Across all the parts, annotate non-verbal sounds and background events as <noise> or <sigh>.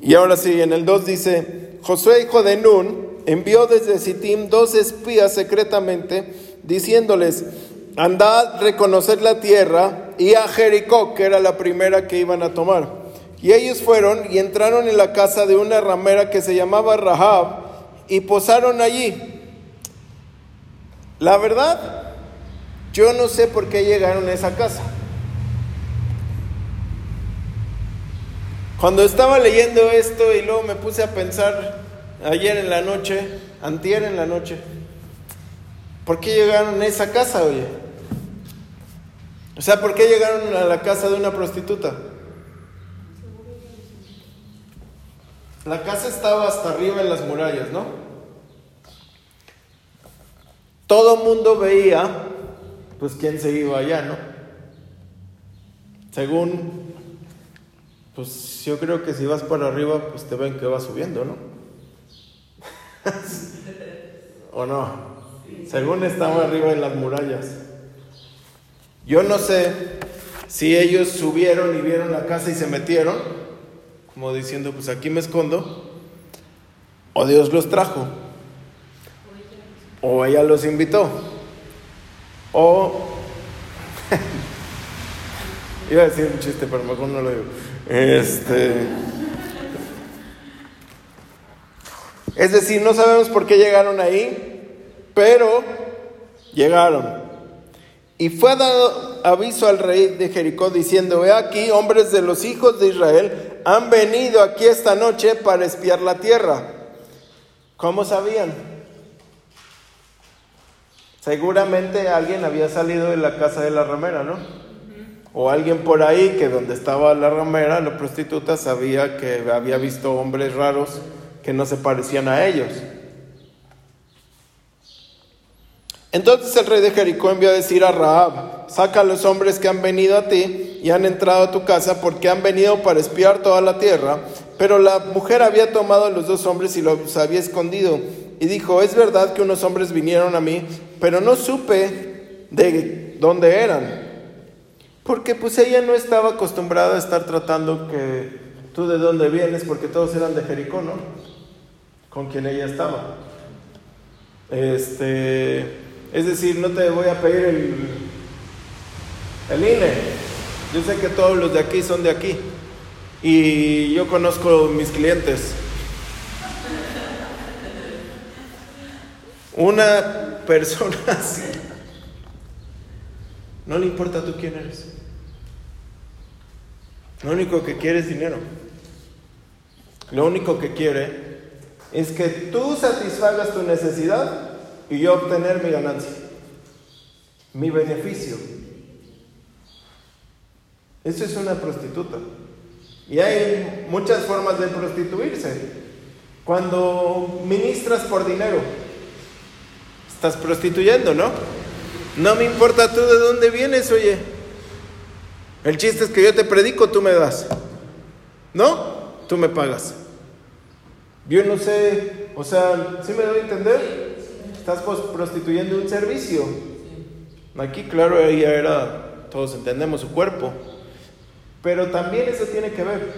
Y ahora sí, en el 2 dice, Josué hijo de Nun envió desde Sittim dos espías secretamente, diciéndoles, andad reconocer la tierra y a Jericó, que era la primera que iban a tomar. Y ellos fueron y entraron en la casa de una ramera que se llamaba Rahab y posaron allí. La verdad, yo no sé por qué llegaron a esa casa. Cuando estaba leyendo esto y luego me puse a pensar ayer en la noche, antier en la noche, ¿por qué llegaron a esa casa, oye? O sea, ¿por qué llegaron a la casa de una prostituta? La casa estaba hasta arriba en las murallas, ¿no? Todo mundo veía, pues, quién se iba allá, ¿no? Según, pues yo creo que si vas para arriba, pues te ven que vas subiendo, ¿no? <laughs> ¿O no? Según estaba arriba en las murallas. Yo no sé si ellos subieron y vieron la casa y se metieron, como diciendo, pues aquí me escondo, o Dios los trajo, o ella los invitó, o... <laughs> Iba a decir un chiste, pero mejor no lo digo. Este... Es decir, no sabemos por qué llegaron ahí, pero llegaron. Y fue dado aviso al rey de Jericó diciendo, ve aquí, hombres de los hijos de Israel han venido aquí esta noche para espiar la tierra. ¿Cómo sabían? Seguramente alguien había salido de la casa de la ramera, ¿no? O alguien por ahí que donde estaba la ramera, la prostituta, sabía que había visto hombres raros que no se parecían a ellos. Entonces el rey de Jericó envió a decir a Rahab, saca a los hombres que han venido a ti y han entrado a tu casa porque han venido para espiar toda la tierra. Pero la mujer había tomado a los dos hombres y los había escondido. Y dijo, es verdad que unos hombres vinieron a mí, pero no supe de dónde eran. Porque pues ella no estaba acostumbrada a estar tratando que tú de dónde vienes, porque todos eran de Jericó, ¿no? Con quien ella estaba. Este, es decir, no te voy a pedir el, el INE. Yo sé que todos los de aquí son de aquí. Y yo conozco mis clientes. Una <laughs> persona así. No le importa tú quién eres. Lo único que quiere es dinero. Lo único que quiere es que tú satisfagas tu necesidad y yo obtener mi ganancia, mi beneficio. Eso es una prostituta. Y hay muchas formas de prostituirse. Cuando ministras por dinero, estás prostituyendo, ¿no? No me importa tú de dónde vienes, oye. El chiste es que yo te predico, tú me das. ¿No? Tú me pagas. Yo no sé, o sea, ¿sí me doy a entender? Estás prostituyendo un servicio. Aquí, claro, ella era, todos entendemos su cuerpo. Pero también eso tiene que ver.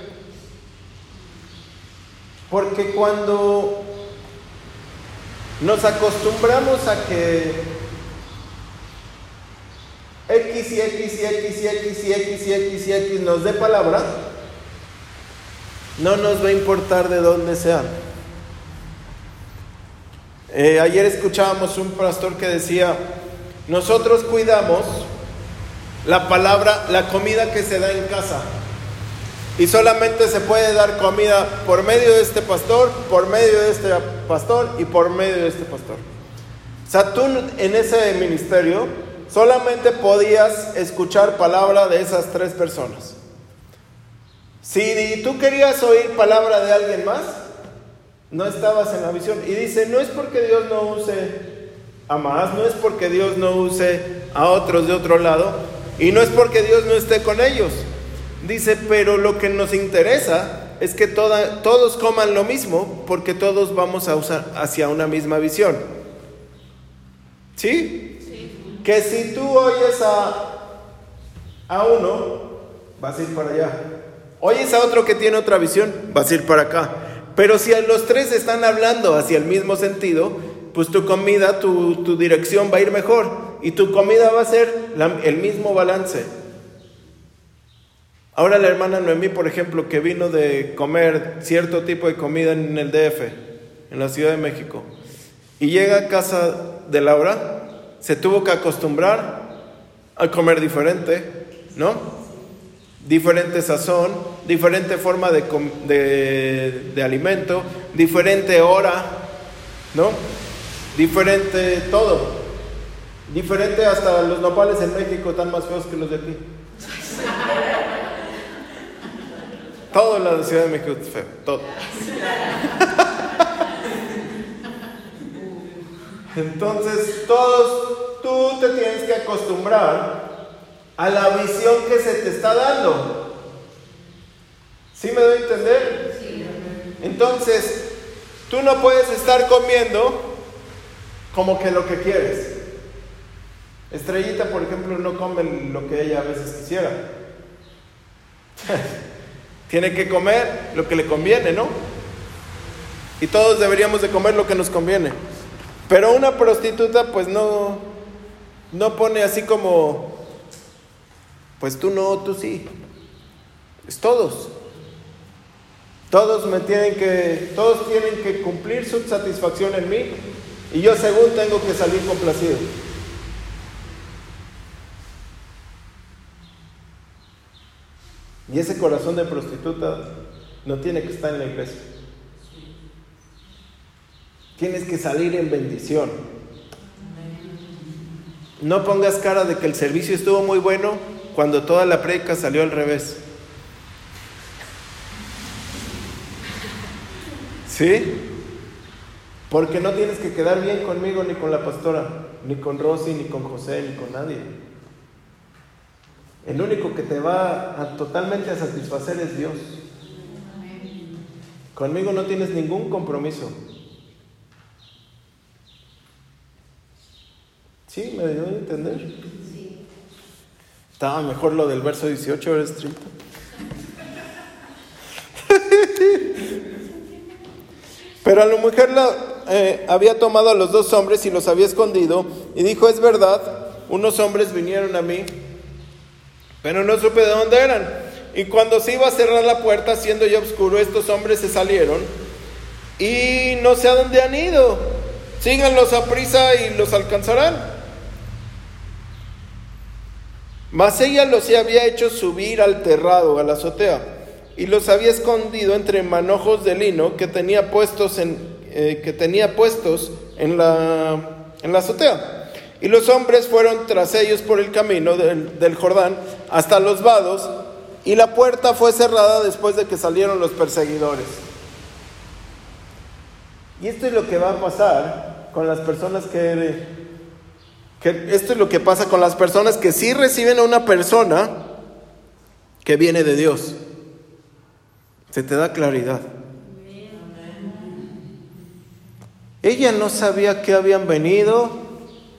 Porque cuando nos acostumbramos a que X y X X X X X X nos dé palabra, no nos va a importar de dónde sean. Eh, ayer escuchábamos un pastor que decía, nosotros cuidamos la palabra, la comida que se da en casa. Y solamente se puede dar comida por medio de este pastor, por medio de este pastor y por medio de este pastor. Tú en ese ministerio solamente podías escuchar palabra de esas tres personas. Si tú querías oír palabra de alguien más, no estabas en la visión. Y dice, no es porque Dios no use a más, no es porque Dios no use a otros de otro lado, y no es porque Dios no esté con ellos. Dice, pero lo que nos interesa es que todos coman lo mismo porque todos vamos a usar hacia una misma visión. ¿Sí? Que si tú oyes a, a uno, vas a ir para allá. Oyes a otro que tiene otra visión, vas a ir para acá. Pero si los tres están hablando hacia el mismo sentido, pues tu comida, tu, dirección va a ir mejor y tu comida va a ser el mismo balance. Ahora la hermana Noemí, por ejemplo, que vino de comer cierto tipo de comida en el DF, en la Ciudad de México, y llega a casa de Laura, se tuvo que acostumbrar a comer diferente, ¿no? Diferente sazón, diferente forma de, de alimento, diferente hora, ¿no? Diferente todo. Diferente hasta los nopales en México están más feos que los de aquí. Todo en la Ciudad de México es feo, todo. Entonces, todos, tú te tienes que acostumbrar a la visión que se te está dando. ¿Sí me doy a entender? Sí. Entonces, tú no puedes estar comiendo como que lo que quieres. Estrellita, por ejemplo, no come lo que ella a veces quisiera. <laughs> Tiene que comer lo que le conviene, ¿no? Y todos deberíamos de comer lo que nos conviene. Pero una prostituta pues no, no pone así como, pues tú no, tú sí. Es todos. Todos me tienen que, todos tienen que cumplir su satisfacción en mí y yo según tengo que salir complacido. Y ese corazón de prostituta no tiene que estar en la iglesia. Tienes que salir en bendición. No pongas cara de que el servicio estuvo muy bueno cuando toda la predica salió al revés. ¿Sí? Porque no tienes que quedar bien conmigo ni con la pastora, ni con Rosy, ni con José, ni con nadie. El único que te va a, totalmente a satisfacer es Dios. Conmigo no tienes ningún compromiso. ¿Sí? ¿Me dio a entender? Sí. Estaba mejor lo del verso 18, ¿verdad, 30? <laughs> Pero a la mujer la, eh, había tomado a los dos hombres y los había escondido y dijo, es verdad, unos hombres vinieron a mí pero no supe de dónde eran. Y cuando se iba a cerrar la puerta, siendo ya oscuro, estos hombres se salieron y no sé a dónde han ido. Síganlos a prisa y los alcanzarán. Mas ella los había hecho subir al terrado, a la azotea, y los había escondido entre manojos de lino que tenía puestos en, eh, que tenía puestos en la, en la azotea. Y los hombres fueron tras ellos por el camino del, Jordán hasta los vados, y la puerta fue cerrada después de que salieron los perseguidores. Y esto es lo que va a pasar con las personas que, que esto es lo que pasa con las personas que sí reciben a una persona que viene de Dios. Se te da claridad. Ella no sabía que habían venido,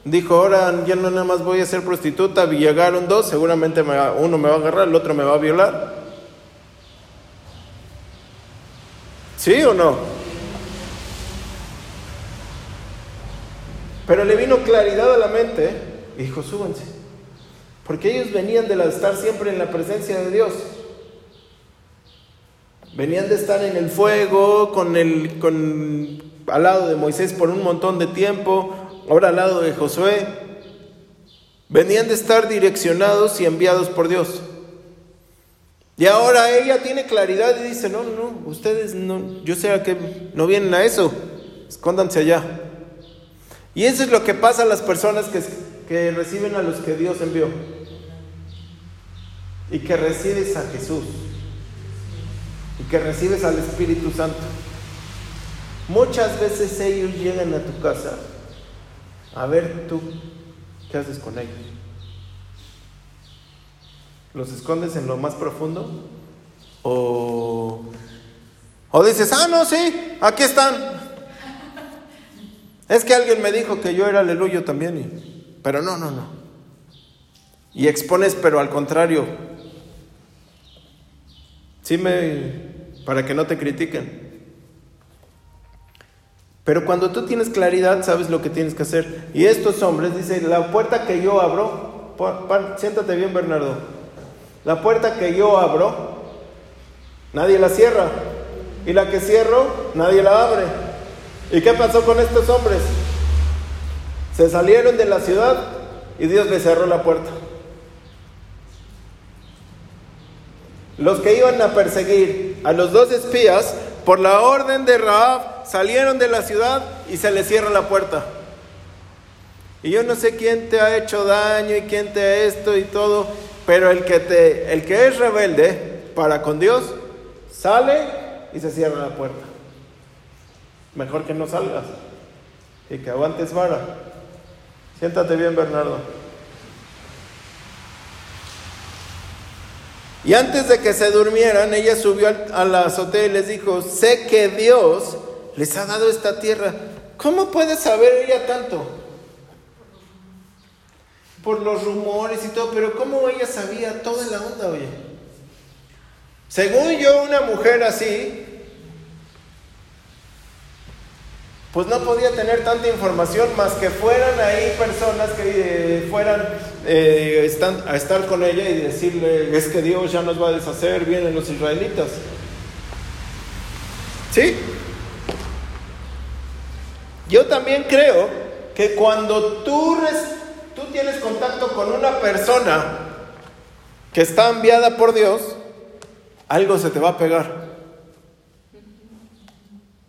Dijo, ahora ya no nada más voy a ser prostituta, llegaron dos, seguramente uno me va a agarrar, el otro me va a violar. ¿Sí o no? Pero le vino claridad a la mente y dijo, súbanse. Porque ellos venían de estar siempre en la presencia de Dios. Venían de estar en el fuego, con el, con, al lado de Moisés por un montón de tiempo, ahora al lado de Josué, venían de estar direccionados y enviados por Dios. Y ahora ella tiene claridad y dice, no, no, ustedes no, yo sé que no vienen a eso, escóndanse allá. Y eso es lo que pasa a las personas que, que reciben a los que Dios envió. Y que recibes a Jesús. Y que recibes al Espíritu Santo. Muchas veces ellos llegan a tu casa a ver tú, ¿qué haces con ellos? ¿Los escondes en lo más profundo? ¿O, o dices, ah, no, sí, aquí están? Es que alguien me dijo que yo era aleluyo también, pero no, no, no. Y expones, pero al contrario. Sí me para que no te critiquen. Pero cuando tú tienes claridad, sabes lo que tienes que hacer. Y estos hombres, dice, la puerta que yo abro, siéntate bien Bernardo, la puerta que yo abro, nadie la cierra. Y la que cierro, nadie la abre. ¿Y qué pasó con estos hombres? Se salieron de la ciudad y Dios les cerró la puerta. Los que iban a perseguir a los dos espías, por la orden de Raab, salieron de la ciudad y se les cierra la puerta. Y yo no sé quién te ha hecho daño y quién te ha esto y todo, pero el que, te, el que es rebelde para con Dios, sale y se cierra la puerta. Mejor que no salgas y que aguantes vara. Siéntate bien, Bernardo. Y antes de que se durmieran, ella subió a la azotea y les dijo, sé que Dios les ha dado esta tierra. ¿Cómo puede saber ella tanto? Por los rumores y todo, pero ¿cómo ella sabía toda la onda, oye? Según yo, una mujer así pues no podía tener tanta información más que fueran ahí personas que eh, fueran eh, están, a estar con ella y decirle, es que Dios ya nos va a deshacer, vienen los israelitas. ¿Sí? Yo también creo que cuando tú, tú tienes contacto con una persona que está enviada por Dios, algo se te va a pegar.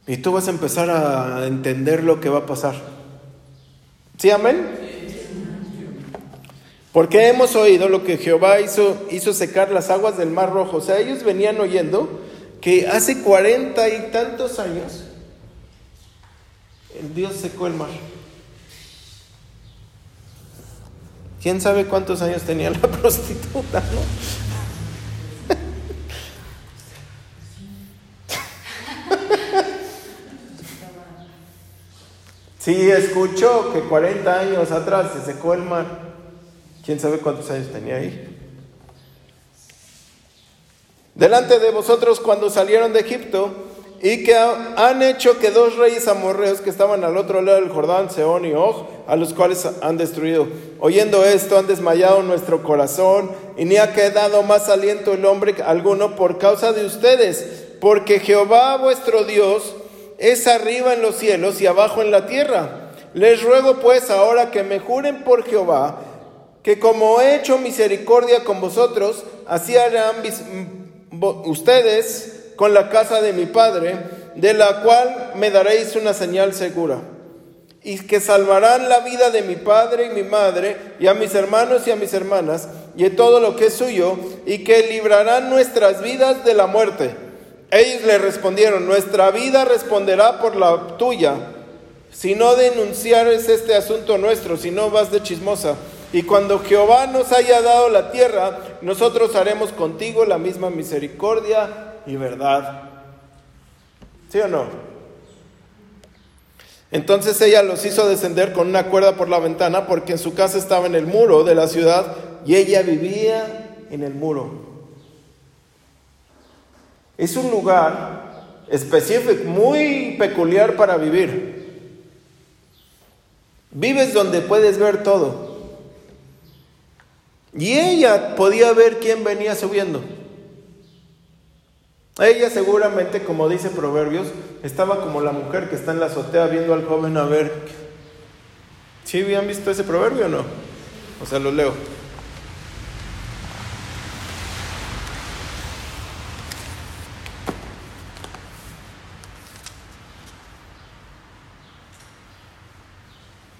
Y tú vas a empezar a entender lo que va a pasar. ¿Sí, amén? Porque hemos oído lo que Jehová hizo, hizo secar las aguas del Mar Rojo. O sea, ellos venían oyendo que hace cuarenta y tantos años el Dios secó el mar. ¿Quién sabe cuántos años tenía la <laughs> prostituta, no? Sí, escuchó que 40 años atrás se secó el mar. ¿Quién sabe cuántos años tenía ahí? Delante de vosotros cuando salieron de Egipto y que han hecho que dos reyes amorreos que estaban al otro lado del Jordán, Seón y Og, a los cuales han destruido. Oyendo esto han desmayado nuestro corazón y ni ha quedado más aliento el hombre alguno por causa de ustedes, porque Jehová vuestro Dios es arriba en los cielos y abajo en la tierra. Les ruego pues ahora que me juren por Jehová, que como he hecho misericordia con vosotros, así harán ustedes con la casa de mi Padre, de la cual me daréis una señal segura. Y que salvarán la vida de mi padre y mi madre, y a mis hermanos y a mis hermanas, y de todo lo que es suyo, y que librarán nuestras vidas de la muerte ellos le respondieron, nuestra vida responderá por la tuya, si no denunciares este asunto nuestro, si no vas de chismosa. Y cuando Jehová nos haya dado la tierra, nosotros haremos contigo la misma misericordia y verdad. ¿Sí o no? Entonces ella los hizo descender con una cuerda por la ventana porque en su casa estaba en el muro de la ciudad y ella vivía en el muro. Es un lugar específico, muy peculiar para vivir. Vives donde puedes ver todo. Y ella podía ver quién venía subiendo. Ella seguramente, como dice Proverbios, estaba como la mujer que está en la azotea viendo al joven a ver. ¿Sí habían visto ese proverbio o no? O sea, lo leo.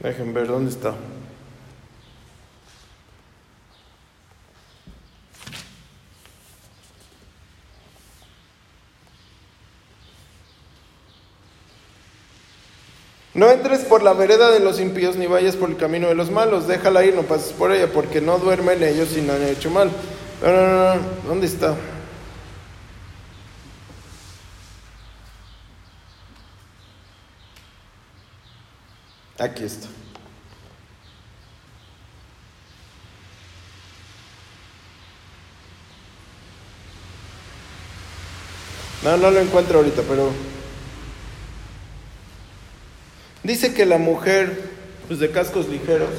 Dejen ver dónde está. No entres por la vereda de los impíos ni vayas por el camino de los malos. Déjala ir, no pases por ella, porque no duermen ellos si no han hecho mal. No, no, no, ¿dónde está? Aquí está. No, no lo encuentro ahorita, pero dice que la mujer, pues de cascos ligeros,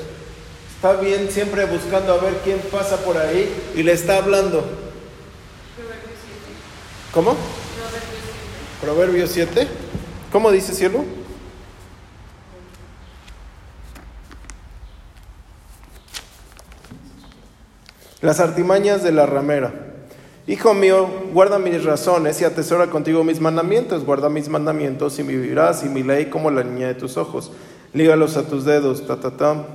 está bien siempre buscando a ver quién pasa por ahí y le está hablando. ¿Cómo? Proverbio 7. ¿Cómo dice cielo? Las artimañas de la ramera. Hijo mío, guarda mis razones y atesora contigo mis mandamientos. Guarda mis mandamientos y vivirás y mi ley como la niña de tus ojos. Lígalos a tus dedos. Ta, ta, ta.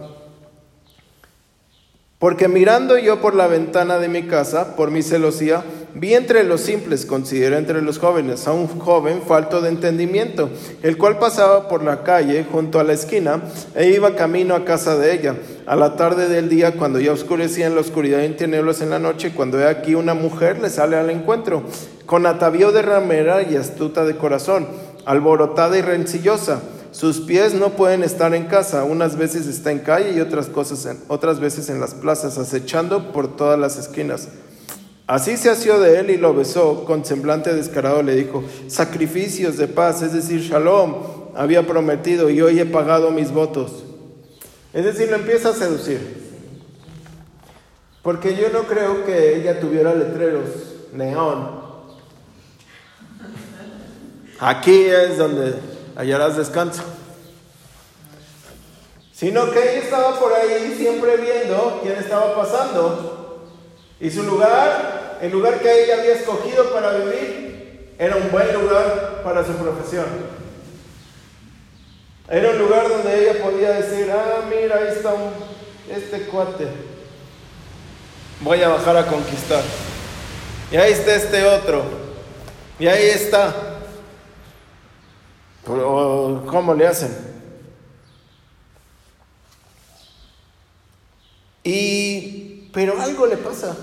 Porque mirando yo por la ventana de mi casa, por mi celosía, vi entre los simples, consideré entre los jóvenes, a un joven falto de entendimiento, el cual pasaba por la calle junto a la esquina e iba camino a casa de ella. A la tarde del día, cuando ya oscurecía en la oscuridad y en tinieblas en la noche, cuando he aquí una mujer le sale al encuentro, con atavío de ramera y astuta de corazón, alborotada y rencillosa sus pies no pueden estar en casa, unas veces está en calle y otras, cosas en, otras veces en las plazas, acechando por todas las esquinas. Así se asió de él y lo besó, con semblante descarado le dijo, sacrificios de paz, es decir, shalom, había prometido y hoy he pagado mis votos. Es decir, lo empieza a seducir. Porque yo no creo que ella tuviera letreros, neón. Aquí es donde hallarás descanso. Sino que ella estaba por ahí siempre viendo quién estaba pasando. Y su lugar, el lugar que ella había escogido para vivir, era un buen lugar para su profesión. Era un lugar donde ella podía decir, ah, mira, ahí está este cuate. Voy a bajar a conquistar. Y ahí está este otro. Y ahí está. ¿Cómo le hacen? Y, pero algo le pasa.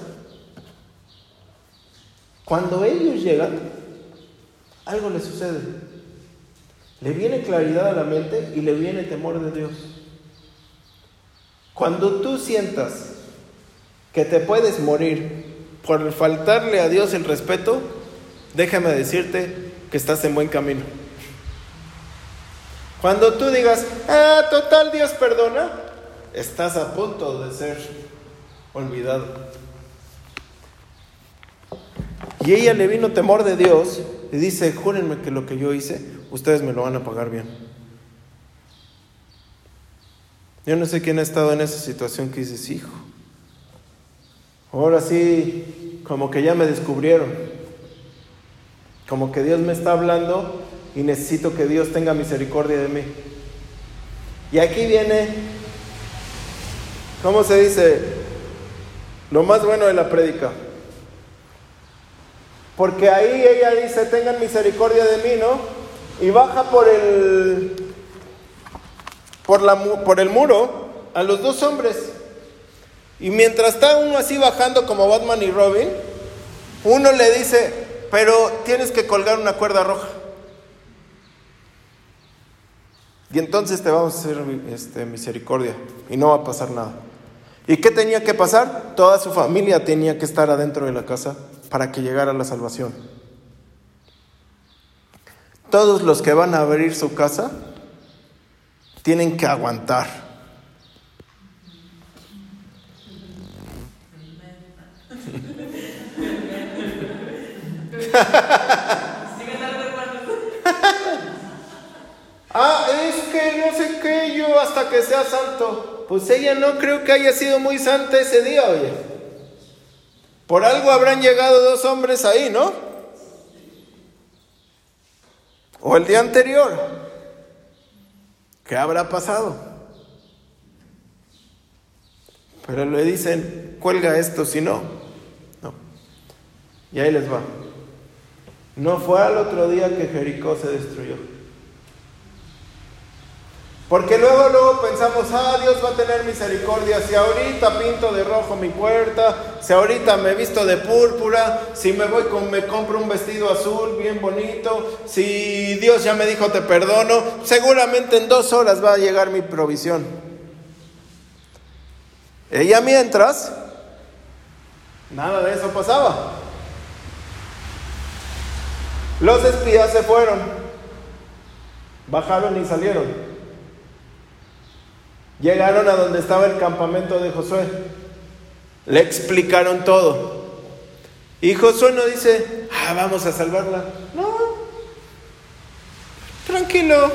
Cuando ellos llegan, algo le sucede. Le viene claridad a la mente y le viene temor de Dios. Cuando tú sientas que te puedes morir por faltarle a Dios el respeto, déjame decirte que estás en buen camino. Cuando tú digas, ah, total, Dios perdona, estás a punto de ser olvidado. Y ella le vino temor de Dios y dice, júrenme que lo que yo hice, ustedes me lo van a pagar bien. Yo no sé quién ha estado en esa situación que dices, hijo, ahora sí, como que ya me descubrieron, como que Dios me está hablando y necesito que Dios tenga misericordia de mí. Y aquí viene, ¿cómo se dice? Lo más bueno de la prédica. Porque ahí ella dice, tengan misericordia de mí, ¿no? Y baja por el, por, la, por el muro a los dos hombres. Y mientras está uno así bajando como Batman y Robin, uno le dice, pero tienes que colgar una cuerda roja. Y entonces te vamos a hacer este, misericordia y no va a pasar nada. ¿Y qué tenía que pasar? Toda su familia tenía que estar adentro de la casa para que llegara la salvación. Todos los que van a abrir su casa tienen que aguantar. <laughs> Ah, es que no sé qué, yo hasta que sea santo. Pues ella no creo que haya sido muy santa ese día, oye. Por algo habrán llegado dos hombres ahí, ¿no? O el día anterior. ¿Qué habrá pasado? Pero le dicen, cuelga esto, si no. No. Y ahí les va. No fue al otro día que Jericó se destruyó. Porque luego, luego pensamos, ah, Dios va a tener misericordia. Si ahorita pinto de rojo mi puerta, si ahorita me visto de púrpura, si me voy con, me compro un vestido azul bien bonito, si Dios ya me dijo te perdono, seguramente en dos horas va a llegar mi provisión. Ella mientras, nada de eso pasaba. Los espías se fueron, bajaron y salieron. Llegaron a donde estaba el campamento de Josué. Le explicaron todo. Y Josué no dice, ah, vamos a salvarla. No, tranquilo.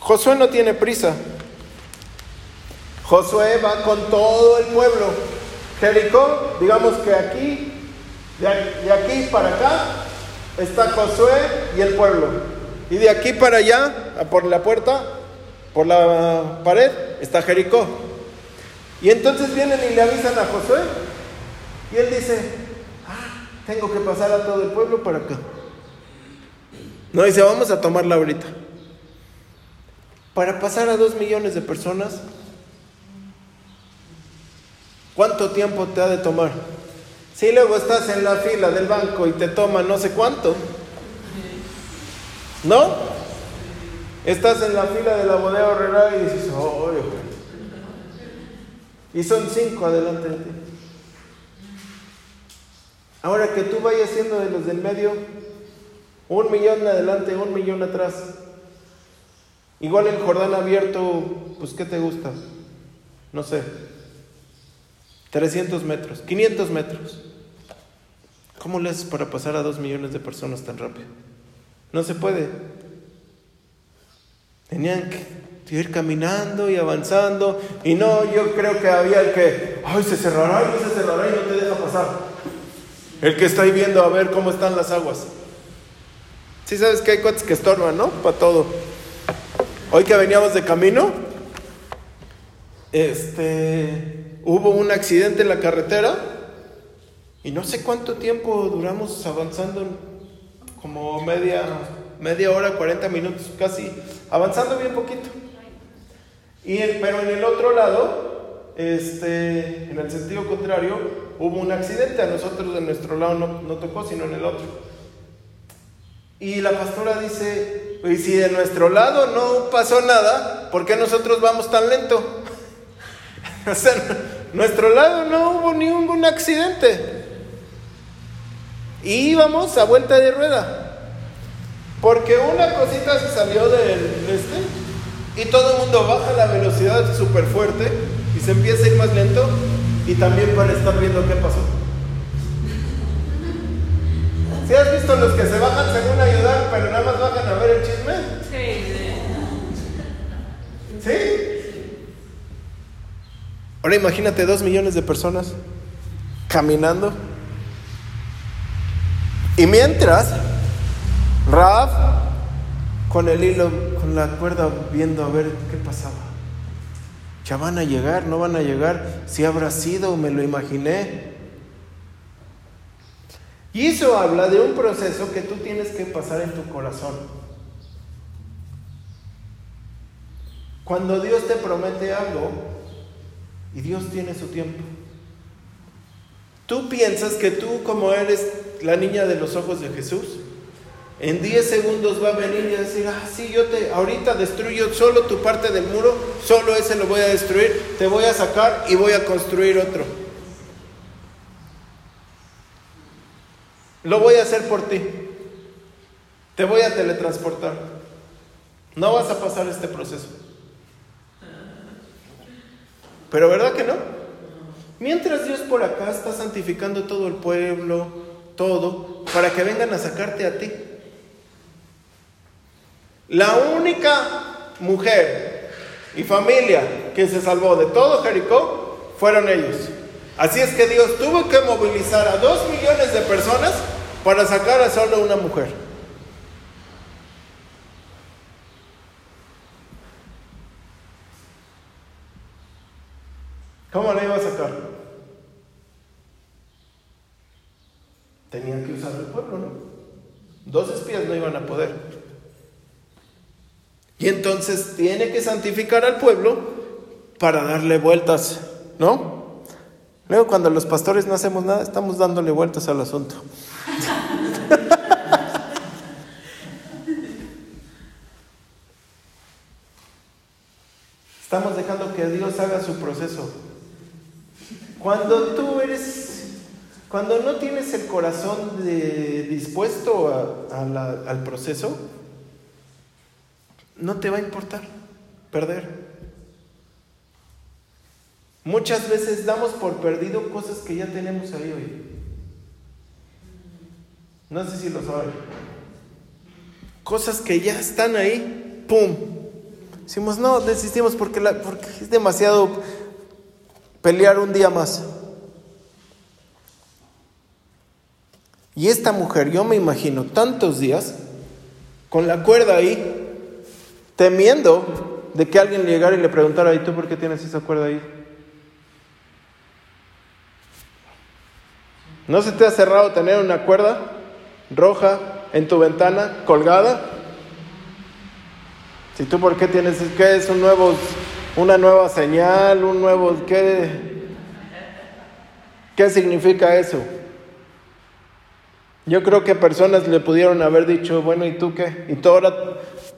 Josué no tiene prisa. Josué va con todo el pueblo. Jericó, digamos que aquí, de aquí para acá, está Josué y el pueblo. Y de aquí para allá, por la puerta, por la pared, está Jericó. Y entonces vienen y le avisan a Josué. Y él dice, ah, tengo que pasar a todo el pueblo para acá. No dice, vamos a tomarla ahorita. Para pasar a dos millones de personas, ¿cuánto tiempo te ha de tomar? Si luego estás en la fila del banco y te toma no sé cuánto, ¿no? Estás en la fila de la bodega horrera y dices, oh, y son cinco adelante de ti. Ahora que tú vayas siendo de los del medio, un millón adelante, un millón atrás. Igual el Jordán abierto, pues ¿qué te gusta? No sé. 300 metros, 500 metros. ¿Cómo le haces para pasar a dos millones de personas tan rápido? No se puede. Tenían que ir caminando y avanzando. Y no, yo creo que había el que, ay, se cerrará y se cerrará y no te deja pasar. El que está ahí viendo a ver cómo están las aguas. Sí sabes que hay cosas que estorban, ¿no? Para todo. Hoy que veníamos de camino, este, hubo un accidente en la carretera y no sé cuánto tiempo duramos avanzando, como media, media hora, 40 minutos casi, avanzando bien poquito. Y pero en el otro lado, este, en el sentido contrario, hubo un accidente. A nosotros de nuestro lado no, no tocó, sino en el otro. Y la pastora dice, y si de nuestro lado no pasó nada, ¿por qué nosotros vamos tan lento? <laughs> o sea, nuestro lado no hubo ningún accidente. Y íbamos a vuelta de rueda. Porque una cosita se salió del este y todo el mundo baja la velocidad súper fuerte y se empieza a ir más lento y también para estar viendo qué pasó. ¿Sí has visto los que se bajan según ayudar, pero nada más bajan a ver el chisme? Sí. ¿Sí? Ahora imagínate dos millones de personas caminando. Y mientras, Raf con el hilo, con la cuerda, viendo a ver qué pasaba. Ya van a llegar, no van a llegar. Si habrá sido, me lo imaginé. Y eso habla de un proceso que tú tienes que pasar en tu corazón. Cuando Dios te promete algo y Dios tiene su tiempo. Tú piensas que tú como eres la niña de los ojos de Jesús, en 10 segundos va a venir y a decir, ah, sí, yo te, ahorita destruyo solo tu parte del muro, solo ese lo voy a destruir, te voy a sacar y voy a construir otro. Lo voy a hacer por ti. Te voy a teletransportar. No vas a pasar este proceso. Pero ¿verdad que no? Mientras Dios por acá está santificando todo el pueblo, todo, para que vengan a sacarte a ti. La única mujer y familia que se salvó de todo Jericó fueron ellos. Así es que Dios tuvo que movilizar a dos millones de personas para sacar a solo una mujer. ¿Cómo la iba a sacar? Tenían que usar el pueblo, ¿no? Dos espías no iban a poder. Y entonces tiene que santificar al pueblo para darle vueltas, ¿no? Luego cuando los pastores no hacemos nada, estamos dándole vueltas al asunto. <laughs> Estamos dejando que Dios haga su proceso. Cuando tú eres, cuando no tienes el corazón dispuesto al proceso, no te va a importar perder. Muchas veces damos por perdido cosas que ya tenemos ahí hoy. No sé si lo saben. Cosas que ya están ahí, ¡pum! Decimos, no, desistimos porque, la, porque es demasiado pelear un día más. Y esta mujer, yo me imagino tantos días con la cuerda ahí, temiendo de que alguien llegara y le preguntara, ¿y tú por qué tienes esa cuerda ahí? ¿No se te ha cerrado tener una cuerda roja en tu ventana colgada? Si tú por qué tienes, ¿qué es un nuevo, una nueva señal, un nuevo, qué, qué significa eso? Yo creo que personas le pudieron haber dicho, bueno, ¿y tú qué? Y tú ahora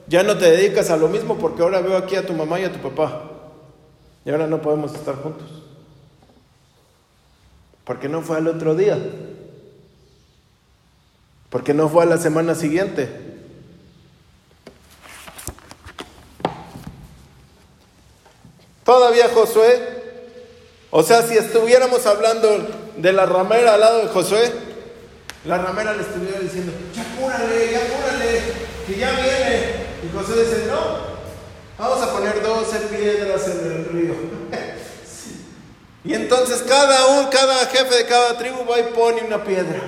ya no te dedicas a lo mismo porque ahora veo aquí a tu mamá y a tu papá. Y ahora no podemos estar juntos. Porque no fue al otro día. Porque no fue a la semana siguiente. Todavía Josué, o sea, si estuviéramos hablando de la ramera al lado de Josué, la ramera le estuviera diciendo, ya cúrale, ya cúrale, que ya viene. Y Josué dice, no, vamos a poner 12 piedras en el río. <laughs> Y entonces cada, un, cada jefe de cada tribu va y pone una piedra.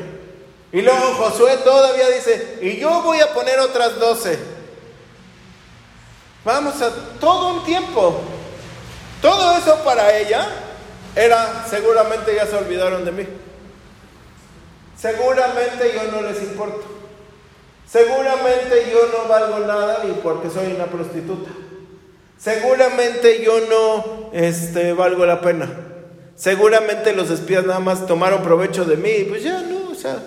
Y luego Josué todavía dice, y yo voy a poner otras doce. Vamos a todo un tiempo. Todo eso para ella era, seguramente ya se olvidaron de mí. Seguramente yo no les importo. Seguramente yo no valgo nada ni porque soy una prostituta. Seguramente yo no este, valgo la pena. Seguramente los espías nada más tomaron provecho de mí, pues ya no, o sea.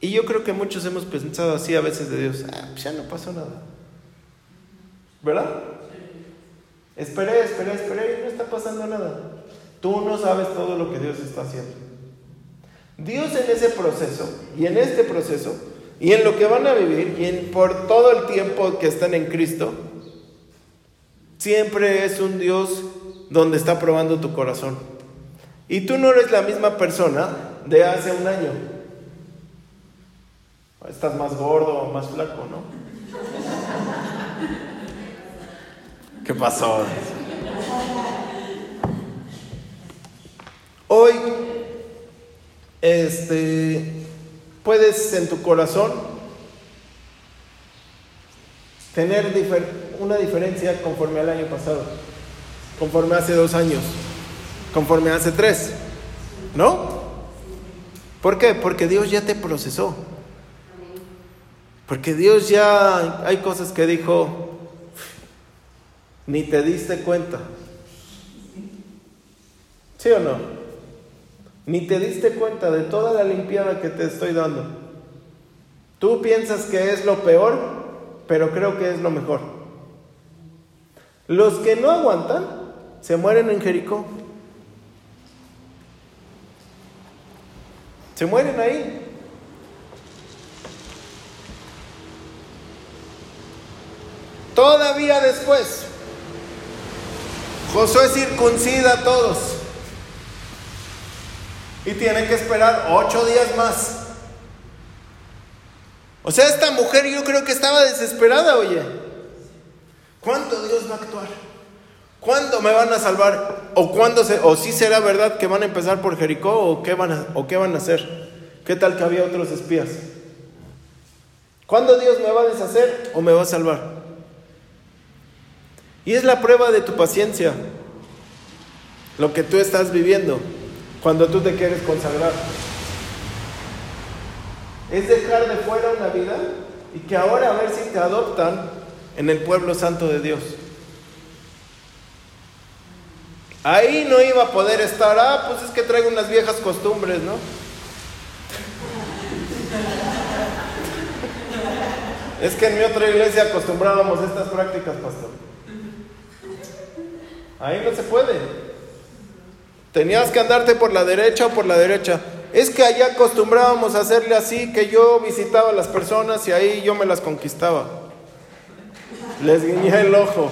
Y yo creo que muchos hemos pensado así a veces de Dios, ah, pues ya no pasó nada. ¿Verdad? Esperé, esperé, esperé y no está pasando nada. Tú no sabes todo lo que Dios está haciendo. Dios en ese proceso y en este proceso y en lo que van a vivir y en, por todo el tiempo que están en Cristo, siempre es un Dios donde está probando tu corazón. Y tú no eres la misma persona de hace un año. Estás más gordo o más flaco, ¿no? ¿Qué pasó? Hoy, este, puedes en tu corazón tener una diferencia conforme al año pasado conforme hace dos años, conforme hace tres. ¿No? ¿Por qué? Porque Dios ya te procesó. Porque Dios ya hay cosas que dijo, ni te diste cuenta. ¿Sí o no? Ni te diste cuenta de toda la limpiada que te estoy dando. Tú piensas que es lo peor, pero creo que es lo mejor. Los que no aguantan se mueren en Jericó. Se mueren ahí. Todavía después, Josué circuncida a todos. Y tiene que esperar ocho días más. O sea, esta mujer yo creo que estaba desesperada, oye. ¿Cuánto Dios va a actuar? ¿Cuándo me van a salvar? ¿O cuándo se, o si será verdad que van a empezar por Jericó o qué van a, o qué van a hacer? ¿Qué tal que había otros espías? ¿Cuándo Dios me va a deshacer o me va a salvar? Y es la prueba de tu paciencia, lo que tú estás viviendo cuando tú te quieres consagrar. Es dejar de fuera una vida y que ahora a ver si te adoptan en el pueblo santo de Dios. Ahí no iba a poder estar, ah, pues es que traigo unas viejas costumbres, ¿no? Es que en mi otra iglesia acostumbrábamos estas prácticas, pastor. Ahí no se puede. Tenías que andarte por la derecha o por la derecha. Es que allá acostumbrábamos a hacerle así, que yo visitaba a las personas y ahí yo me las conquistaba. Les guiñé el ojo.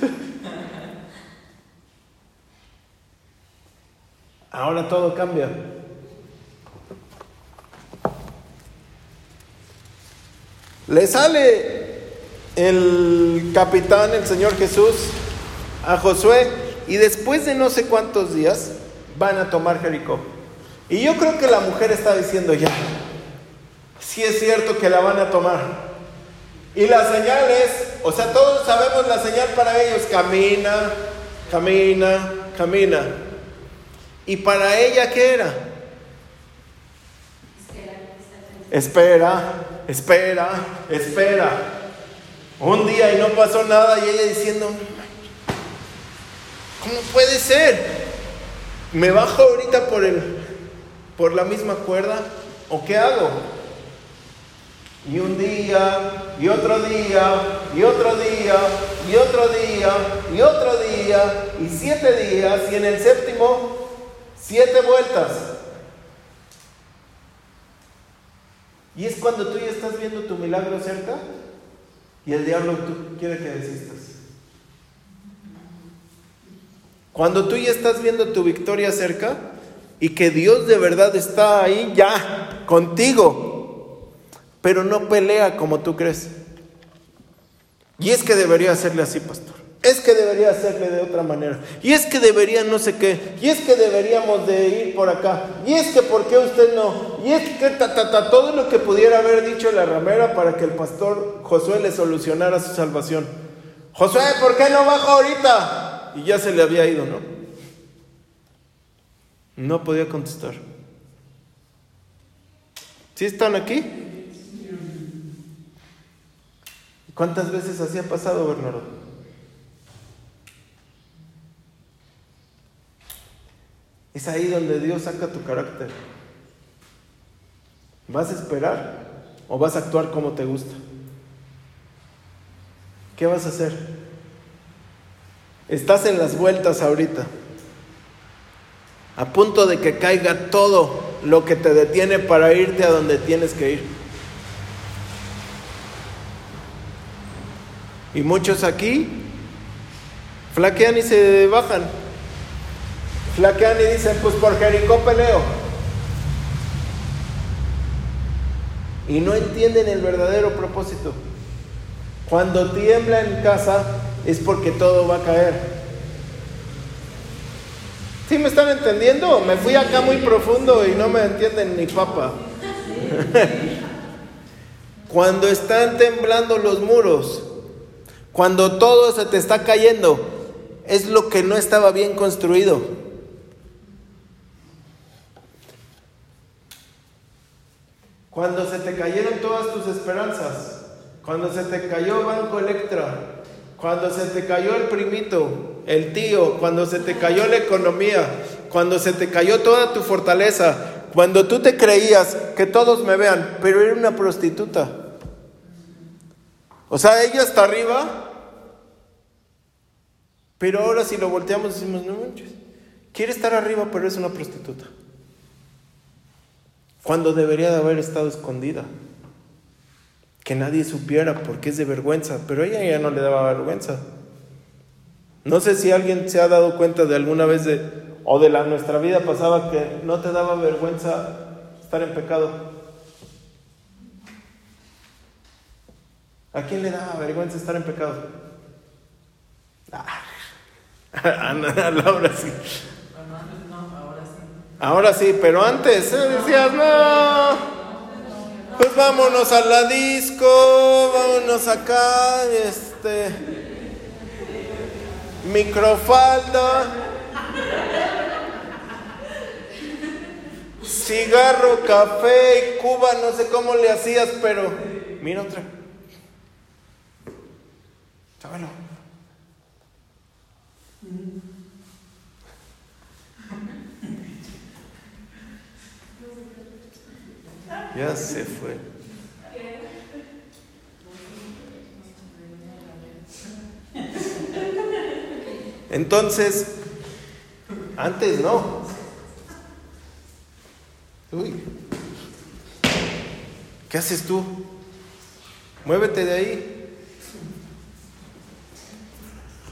<laughs> Ahora todo cambia. Le sale el capitán, el Señor Jesús, a Josué y después de no sé cuántos días van a tomar Jericó. Y yo creo que la mujer está diciendo ya, sí es cierto que la van a tomar. Y la señal es, o sea, todos sabemos la señal para ellos, camina, camina, camina. ¿Y para ella qué era? Espera, espera, espera. Un día y no pasó nada y ella diciendo, ¿cómo puede ser? ¿Me bajo ahorita por, el, por la misma cuerda? ¿O qué hago? Y un día, y otro día, y otro día, y otro día, y otro día, y siete días, y en el séptimo, siete vueltas. Y es cuando tú ya estás viendo tu milagro cerca y el diablo quiere que desistas. Cuando tú ya estás viendo tu victoria cerca y que Dios de verdad está ahí ya contigo, pero no pelea como tú crees. Y es que debería hacerle así, pastor. Es que debería hacerle de otra manera. Y es que debería no sé qué. Y es que deberíamos de ir por acá. Y es que por qué usted no. Y es que ta, ta, ta, todo lo que pudiera haber dicho la ramera para que el pastor Josué le solucionara su salvación. Josué, ¿por qué no bajo ahorita? Y ya se le había ido, ¿no? No podía contestar. ¿Sí están aquí? ¿Cuántas veces así ha pasado, Bernardo? Es ahí donde Dios saca tu carácter. ¿Vas a esperar o vas a actuar como te gusta? ¿Qué vas a hacer? Estás en las vueltas ahorita, a punto de que caiga todo lo que te detiene para irte a donde tienes que ir. Y muchos aquí flaquean y se bajan. Flaquean y dicen, pues por Jericó peleo. Y no entienden el verdadero propósito. Cuando tiembla en casa es porque todo va a caer. ¿Sí me están entendiendo? Me fui acá muy profundo y no me entienden ni papa. <laughs> Cuando están temblando los muros, cuando todo se te está cayendo, es lo que no estaba bien construido. Cuando se te cayeron todas tus esperanzas, cuando se te cayó Banco Electra, cuando se te cayó el primito, el tío, cuando se te cayó la economía, cuando se te cayó toda tu fortaleza, cuando tú te creías que todos me vean, pero era una prostituta. O sea, ella está arriba, pero ahora si lo volteamos decimos, no manches, quiere estar arriba, pero es una prostituta. Cuando debería de haber estado escondida. Que nadie supiera porque es de vergüenza, pero ella ya no le daba vergüenza. No sé si alguien se ha dado cuenta de alguna vez de, o de la nuestra vida pasaba que no te daba vergüenza estar en pecado. ¿A quién le daba vergüenza estar en pecado? Ah, <laughs> a Laura sí. Ahora sí, pero antes ¿eh? decías, no, pues vámonos a la disco, vámonos acá, este, microfalda, cigarro, café y Cuba, no sé cómo le hacías, pero mira otra. Chavalo. Ya se fue. Entonces, Antes no. Uy. ¿Qué haces tú? Muévete de ahí.